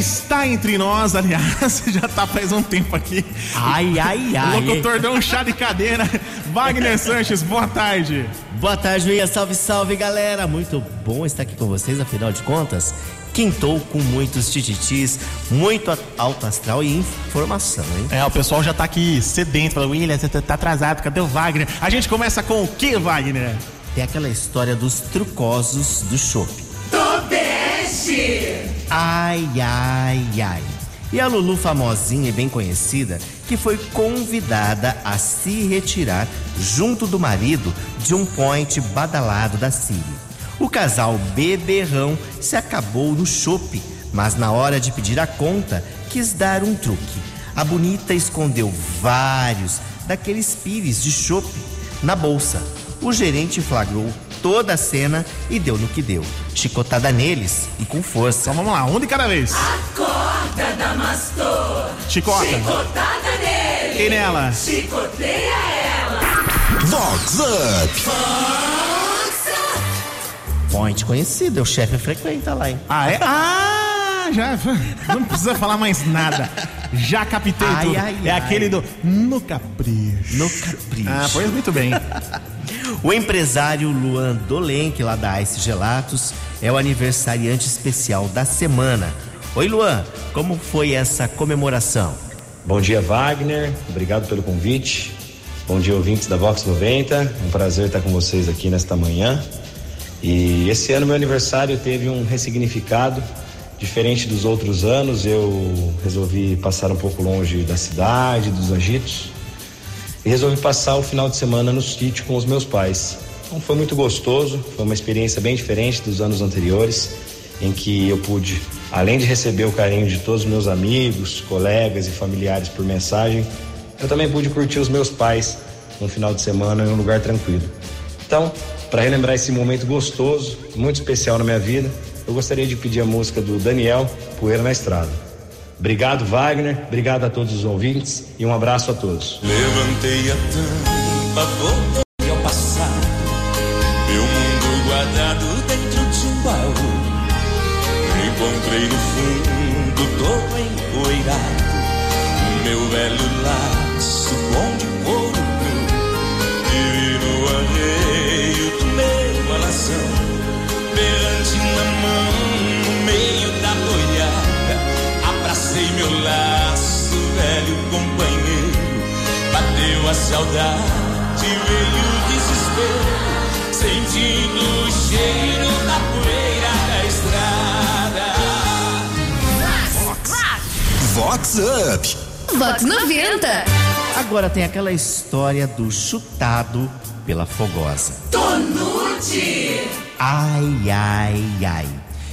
está entre nós, aliás, já tá faz um tempo aqui. Ai, ai, ai. O locutor deu um chá de cadeira. Wagner Sanches, boa tarde. Boa tarde, Luia. Salve, salve, galera. Muito bom estar aqui com vocês, afinal de contas. Quintou com muitos tititis, muito alto astral e informação, hein? É, o pessoal já tá aqui sedento, falando, William, você tá atrasado, cadê o Wagner? A gente começa com o que, Wagner? Tem aquela história dos trucosos do shopping. Ai, ai, ai. E a Lulu famosinha e bem conhecida, que foi convidada a se retirar junto do marido de um point badalado da Síria. O casal beberrão se acabou no chope, mas na hora de pedir a conta, quis dar um truque. A bonita escondeu vários daqueles pires de chope na bolsa. O gerente flagrou toda a cena e deu no que deu. Chicotada neles e com força. Então vamos lá, um de cada vez. Acorda, Damastor! Chicota. Chicotada nele! Quem nela? Chicoteia ela! Vox Up. Point conhecido, o chefe frequenta lá, hein? Ah, é? Ah, já. Não precisa falar mais nada. Já captei Ai, tudo. ai, é ai. aquele do No Capricho. No capricho. Ah, pois muito bem. O empresário Luan Dolenque, lá da Ice Gelatos, é o aniversariante especial da semana. Oi, Luan, como foi essa comemoração? Bom dia, Wagner. Obrigado pelo convite. Bom dia, ouvintes da Vox 90. Um prazer estar com vocês aqui nesta manhã. E esse ano, meu aniversário teve um ressignificado diferente dos outros anos. Eu resolvi passar um pouco longe da cidade, dos agitos. E resolvi passar o final de semana no sítio com os meus pais. Então foi muito gostoso, foi uma experiência bem diferente dos anos anteriores, em que eu pude, além de receber o carinho de todos os meus amigos, colegas e familiares por mensagem, eu também pude curtir os meus pais um final de semana em um lugar tranquilo. Então, para relembrar esse momento gostoso, muito especial na minha vida, eu gostaria de pedir a música do Daniel, Poeira na Estrada. Obrigado, Wagner. Obrigado a todos os ouvintes e um abraço a todos. Levantei a tampa, Up. Vox 90. Agora tem aquela história do chutado pela fogosa. Tonute! Ai, ai, ai.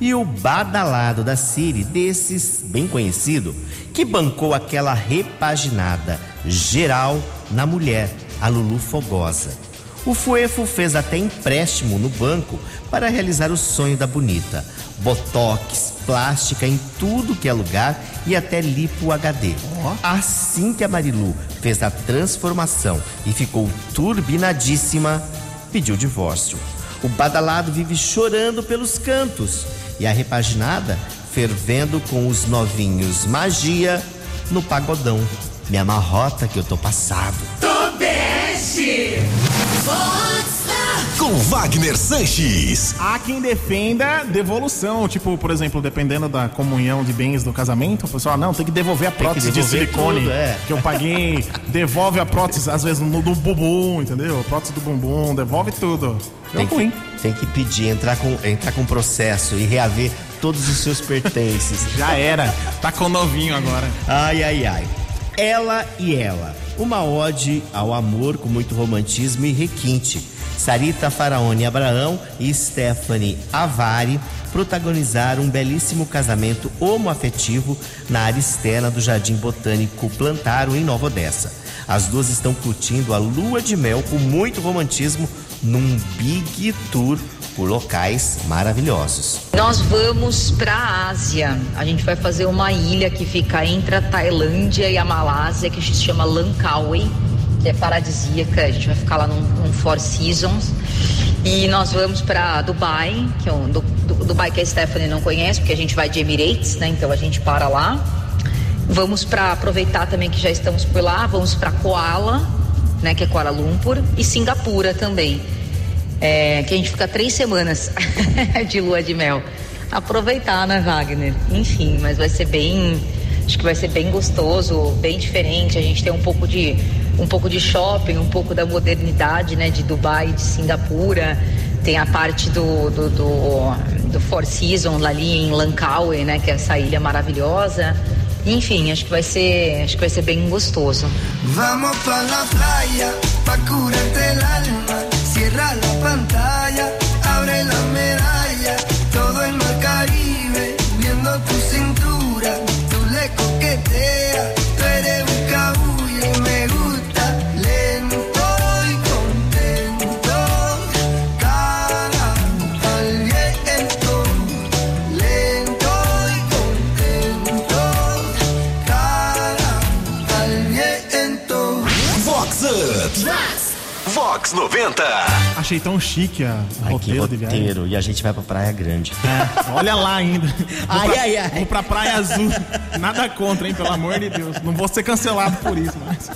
E o badalado da Siri, desses bem conhecido, que bancou aquela repaginada geral na mulher, a Lulu Fogosa. O Fuefo fez até empréstimo no banco para realizar o sonho da bonita. Botox, plástica em tudo que é lugar e até lipo HD. Assim que a Marilu fez a transformação e ficou turbinadíssima, pediu divórcio. O badalado vive chorando pelos cantos e a repaginada fervendo com os novinhos magia no pagodão. Me amarrota que eu tô passado. Com Wagner Sanches. Há quem defenda devolução. Tipo, por exemplo, dependendo da comunhão de bens do casamento, o pessoal, não, tem que devolver a prótese de devolver silicone tudo, é. que eu paguei. devolve a prótese, às vezes, no, do bumbum, entendeu? A prótese do bumbum, devolve tudo. Deu Tem ruim. que, tem que pedir, entrar com, entrar com processo e reaver todos os seus pertences. Já era. Tá com novinho agora. Ai, ai, ai. Ela e ela. Uma ode ao amor com muito romantismo e requinte. Sarita Faraone Abraão e Stephanie Avari protagonizaram um belíssimo casamento homoafetivo na área externa do Jardim Botânico Plantaro, em Nova Odessa. As duas estão curtindo a lua de mel com muito romantismo num big tour por locais maravilhosos. Nós vamos para a Ásia. A gente vai fazer uma ilha que fica entre a Tailândia e a Malásia, que se chama Langkawi, que é paradisíaca. A gente vai ficar lá num, num Four Seasons. E nós vamos para Dubai, que é um, Du- Du- Dubai que a Stephanie não conhece, porque a gente vai de Emirates, né? Então a gente para lá. Vamos para aproveitar também que já estamos por lá, vamos para Koala, né? Que é Kuala Lumpur e Singapura também. É, que a gente fica três semanas de lua de mel. Aproveitar, né, Wagner? Enfim, mas vai ser bem, acho que vai ser bem gostoso, bem diferente. A gente tem um pouco de um pouco de shopping, um pouco da modernidade, né, de Dubai, de Singapura. Tem a parte do, do, do, do Four Seasons ali em Langkawi, né, que é essa ilha maravilhosa. Enfim, acho que vai ser, acho que vai ser bem gostoso. Vamos pa la playa, pa curarte el alma. Cierra la pantalla, abre la medalla. Vox 90. Achei tão chique a o Ai, roteiro de viagem. E a gente vai pra Praia Grande. É, olha lá ainda. Vou Ai, pra, ai, ai. Vou pra Praia Azul. Nada contra, hein? Pelo amor de Deus. Não vou ser cancelado por isso, mas.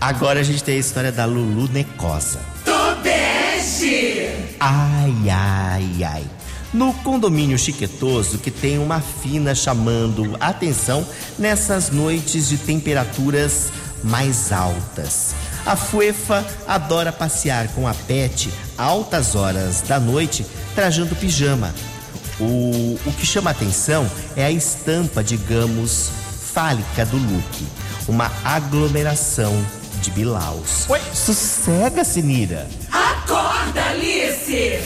Agora a gente tem a história da Lulu Necosa. Tobeste. Ai, ai, ai. No condomínio chiquetoso que tem uma fina chamando atenção nessas noites de temperaturas mais altas. A Fuefa adora passear com a Pet altas horas da noite trajando pijama. O, o que chama atenção é a estampa, digamos, fálica do look. Uma aglomeração de bilaus. Oi? Sossega, Sinira. Acorda, Alice.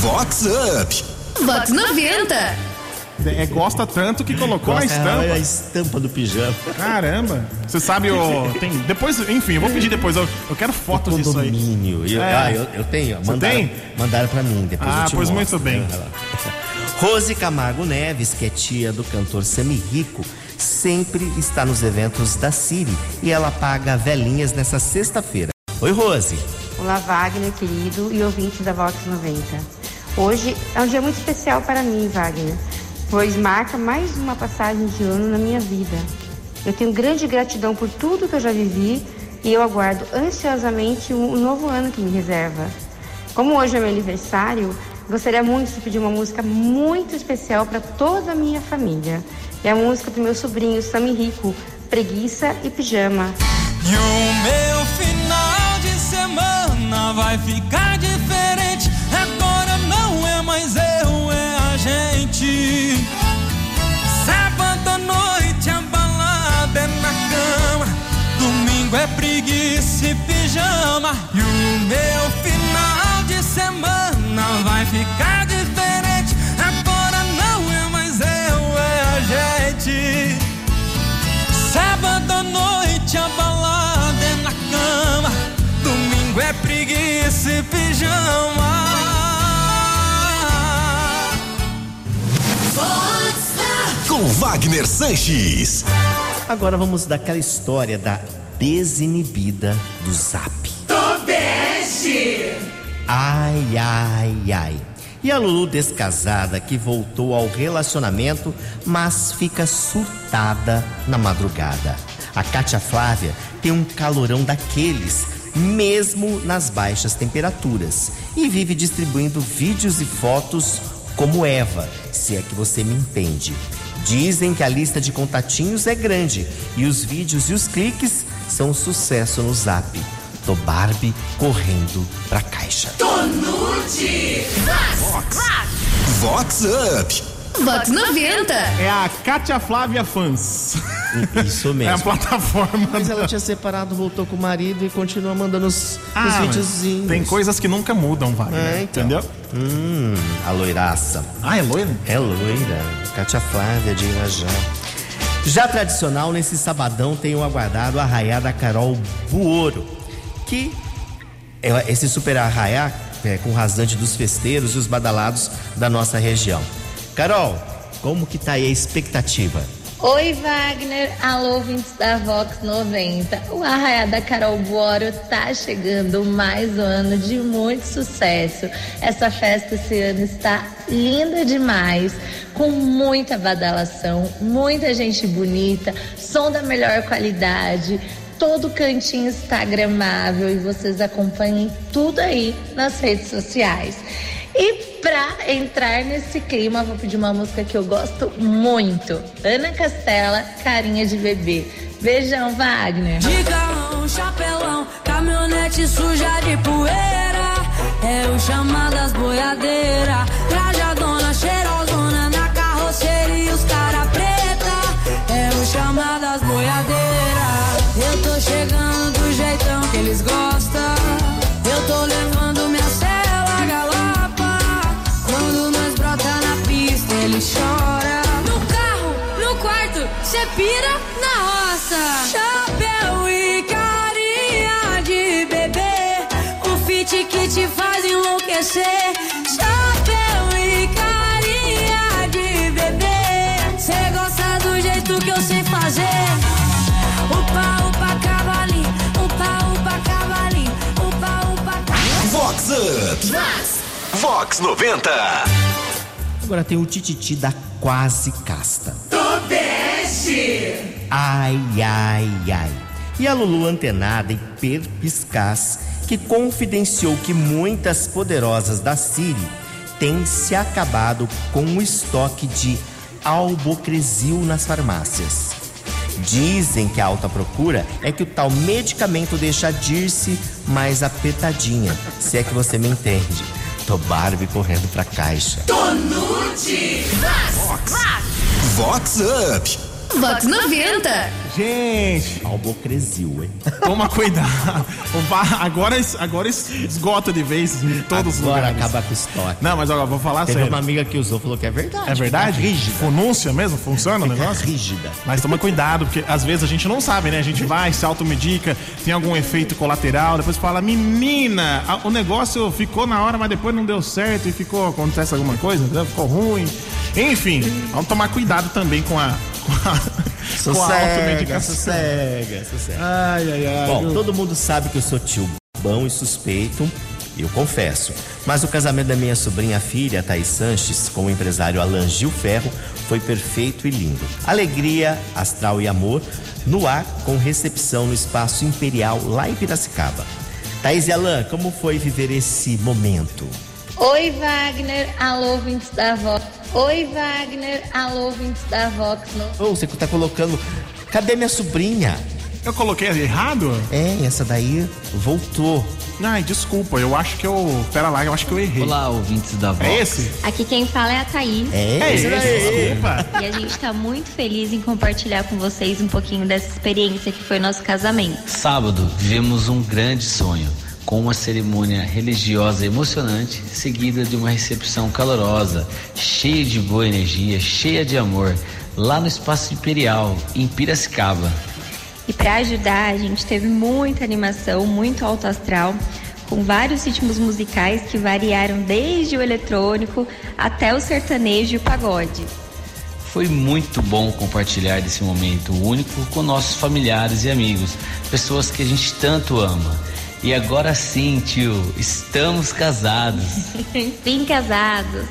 Vox Up. Vox 90. É, gosta tanto que colocou na Gosta- estampa. É a estampa do pijama. Caramba. Você sabe o. Tem, depois, enfim, eu vou pedir depois. Eu, eu quero fotos disso aí. Condomínio. Eu, É. ah, eu, eu tenho. Mandaram, tem? Mandaram pra mim, depois Ah, eu te pois mostro. muito bem. Rose Camargo Neves, que é tia do cantor Sami Rico, sempre está nos eventos da Siri e ela paga velhinhas nessa sexta-feira. Oi, Rose. Olá, Wagner, querido e ouvinte da Vox 90. Hoje é um dia muito especial para mim, Wagner, pois marca mais uma passagem de ano na minha vida. Eu tenho grande gratidão por tudo que eu já vivi e eu aguardo ansiosamente o novo ano que me reserva. Como hoje é meu aniversário, gostaria muito de pedir uma música muito especial para toda a minha família. É a música do meu sobrinho Sami Rico, Preguiça e Pijama. E o meu final de semana vai ficar diferente. E pijama. Com Wagner Sanches. Agora vamos daquela história da desinibida do Zap. Tobeste. Ai, ai, ai. E a Lulu descasada que voltou ao relacionamento, mas fica surtada na madrugada. A Kátia Flávia tem um calorão daqueles, mesmo nas baixas temperaturas, e vive distribuindo vídeos e fotos como Eva, se é que você me entende. Dizem que a lista de contatinhos é grande e os vídeos e os cliques são um sucesso no Zap. Tô Barbie correndo pra caixa. Tonute. Vox Up. Vox 90. É a Kátia Flávia Fans. Isso É a mesmo. plataforma. Mas ela tinha separado, voltou com o marido e continua mandando os, os Ah, mas videozinhos. Tem coisas que nunca mudam, Wagner. É, então. Entendeu? Hum, a loiraça. Ah, é loira? É loira. Kátia Flávia de Irajá. Já tradicional, nesse sabadão tem o aguardado arraiá da Carol Buoro, que é esse super arraiá é, com rasante dos festeiros e os badalados da nossa região. Carol, como que tá aí a expectativa? Oi, Wagner. Alô, ouvintes da Vox 90. O Arraia da Carol Boro tá chegando mais um ano de muito sucesso. Essa festa esse ano está linda demais, com muita badalação, muita gente bonita, som da melhor qualidade, todo cantinho instagramável e vocês acompanhem tudo aí nas redes sociais. E pra entrar nesse clima, vou pedir uma música que eu gosto muito. Ana Castela, Carinha de Bebê. Beijão, Wagner. De galão, chapelão, caminhonete suja de poeira. É o chamadas boiadeira. Trajadona, cheirosona na carroceria e os cara preta. É o chamadas boiadeira. Eu tô chegando do jeitão que eles gostam. Eu tô levando na roça. Chapéu e carinha de bebê. O fit que te faz enlouquecer. Chapéu e carinha de bebê. Cê gosta do jeito que eu sei fazer. Upa, upa, cavalinho. Upa, upa, cavalinho. Upa, upa, cavalinho. Vox Up. Vox 90. Agora tem o tititi da quase casta. Tobeste. Ai, ai, ai. E a Lulu antenada e perpiscaz que confidenciou que muitas poderosas da Siri têm se acabado com o estoque de albocresil nas farmácias. Dizem que a alta procura é que o tal medicamento deixa a Dirce mais apertadinha, se é que você me entende. Tô Barbie correndo pra caixa. Tonude. Vox Up. Vox 90. Gente, Albocresil, hein? toma cuidado. Agora, agora es- esgota de vez em todos os Agora lugares. acaba com estoque. Não, mas olha, vou falar Teve sério. uma amiga que usou, falou que é verdade. É verdade? Fica rígida. Funúncia mesmo? Funciona o negócio? rígida. Mas toma cuidado, porque às vezes a gente não sabe, né? A gente vai, se automedica, tem algum efeito colateral, depois fala, menina, o negócio ficou na hora, mas depois não deu certo e ficou, acontece alguma coisa, ficou ruim. Enfim, vamos tomar cuidado também com a Sossega, automedicação. sossega, sossega. Ai, ai, ai. Bom, viu? todo mundo sabe que eu sou tio bom e suspeito, eu confesso. Mas o casamento da minha sobrinha filha, Thaís Sanches, com o empresário Alan Gil Ferro, foi perfeito e lindo. Alegria, astral e amor no ar, com recepção no Espaço Imperial, lá em Piracicaba. Thaís e Alan, como foi viver esse momento? Oi, Wagner. Alô, ouvintes da Vox. Oi, Wagner. Alô, ouvintes da Vox. No... Oh, você tá colocando. Cadê minha sobrinha? Eu coloquei errado? É, essa daí voltou. Ai, desculpa, eu acho que eu. Pera lá, eu acho que eu errei. Olá, ouvintes da Vox. É esse? Aqui quem fala é a Thaís. É, É esse desculpa. E a gente tá muito feliz em compartilhar com vocês um pouquinho dessa experiência que foi nosso casamento. Sábado, vivemos um grande sonho, com uma cerimônia religiosa emocionante, seguida de uma recepção calorosa, cheia de boa energia, cheia de amor, lá no Espaço Imperial, em Piracicaba. E para ajudar, a gente teve muita animação, muito alto astral, com vários ritmos musicais que variaram desde o eletrônico até o sertanejo e o pagode. Foi muito bom compartilhar desse momento único com nossos familiares e amigos, pessoas que a gente tanto ama. E agora sim, tio, estamos casados. Enfim, casados.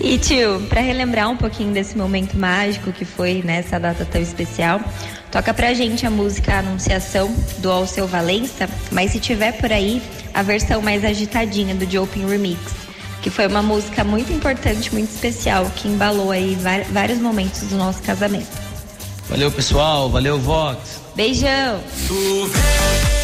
E tio, para relembrar um pouquinho desse momento mágico que foi nessa data tão especial, toca pra gente a música Anunciação do Alceu Valença, mas se tiver por aí, a versão mais agitadinha do Jopin Remix, que foi uma música muito importante, muito especial, que embalou aí vários momentos do nosso casamento. Valeu, pessoal, valeu, Vox. Beijão! Tu vês,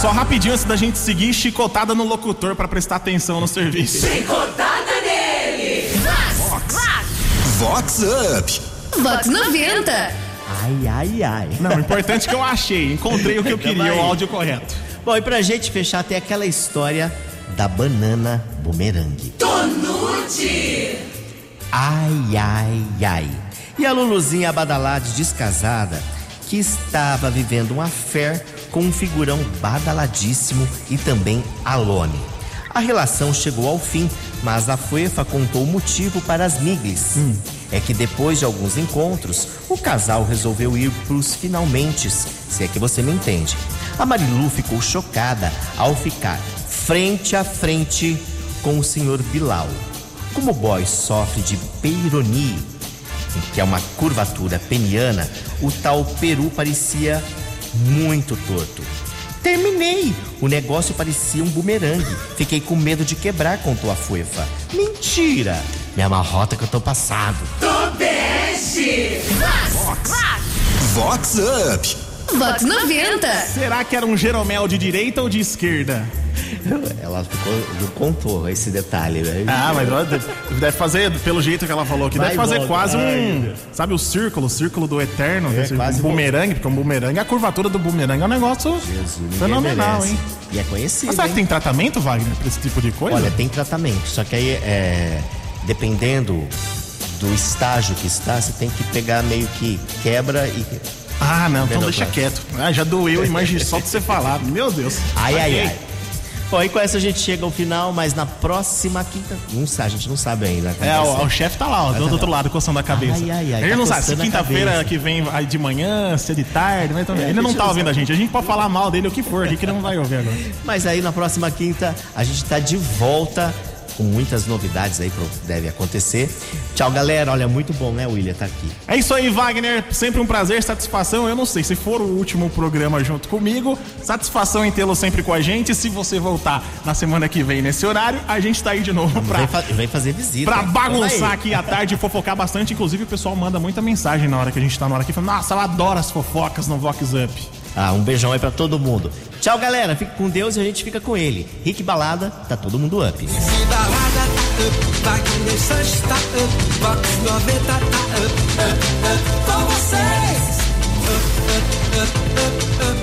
Só rapidinho antes da gente seguir, chicotada no locutor pra prestar atenção no serviço. Chicotada nele. Vox Up. Vox 90. Ai, ai, ai. Não, o importante é que eu achei, encontrei o que eu queria, o áudio correto. Bom, e pra gente fechar, tem aquela história da banana bumerangue. Tonute. Ai, ai, ai. E a Luluzinha Badalade, descasada, que estava vivendo um affair com um figurão badaladíssimo e também Alone. A relação chegou ao fim, mas a Fuefa contou o motivo para as miglis. É que depois de alguns encontros, o casal resolveu ir pros finalmente, se é que você me entende. A Marilu ficou chocada ao ficar frente a frente com o senhor Bilal. Como o boy sofre de peironie, que é uma curvatura peniana, o tal peru parecia muito torto. Terminei! O negócio parecia um bumerangue. Fiquei com medo de quebrar, contou a Fuefa. Mentira! Minha marrota que eu tô passado. Tobeste. Vox Up. Vox 90. Será que era um Jeromel de direita ou de esquerda? Ela ficou, não contou esse detalhe, né? Ah, mas deve deve fazer, pelo jeito que ela falou aqui, deve fazer volta. quase um. Sabe o círculo, o círculo do eterno? É, desse- quase um bumerangue, porque um bumerangue, a curvatura do bumerangue é um negócio Ninguém fenomenal, merece. hein? E é conhecido. Mas será que hein? tem tratamento, Wagner, pra esse tipo de coisa? Olha, tem tratamento, só que aí é. Dependendo do estágio que está, você tem que pegar meio que quebra e. Ah, não, então deixa quieto. Ah, já doeu, imagina, só de você falar. Meu Deus. Ai, ai, ai. Bom, e com essa a gente chega ao final, mas na próxima quinta. Não sabe, a gente não sabe ainda. É, o, o chefe tá lá, ó, do outro lado, coçando a cabeça. Ai, ai, ai, ele tá não sabe se a quinta-feira que vem de manhã, se é de tarde, mas também. É, a ele não gente tá ouvindo a gente. A gente pode falar mal dele o que for que ele não vai ouvir agora. Mas aí na próxima quinta a gente tá de volta com muitas novidades aí que deve acontecer. Tchau, galera. Olha, muito bom, né, William, tá aqui. É isso aí, Wagner. Sempre um prazer, satisfação. Eu não sei se for o último programa junto comigo, satisfação em tê-lo sempre com a gente. Se você voltar na semana que vem nesse horário, a gente tá aí de novo pra, Vem, fa- vem fazer visita. pra bagunçar aqui à tarde e fofocar bastante. Inclusive, o pessoal manda muita mensagem na hora que a gente tá na hora aqui, falando: Nossa, eu adoro as fofocas no Vox Up. Ah, um beijão aí pra todo mundo. Tchau, galera. Fique com Deus e a gente fica com ele. Rick Balada, tá todo mundo up. Up, up, Vox 90 up, up. Up, up, up, up, up.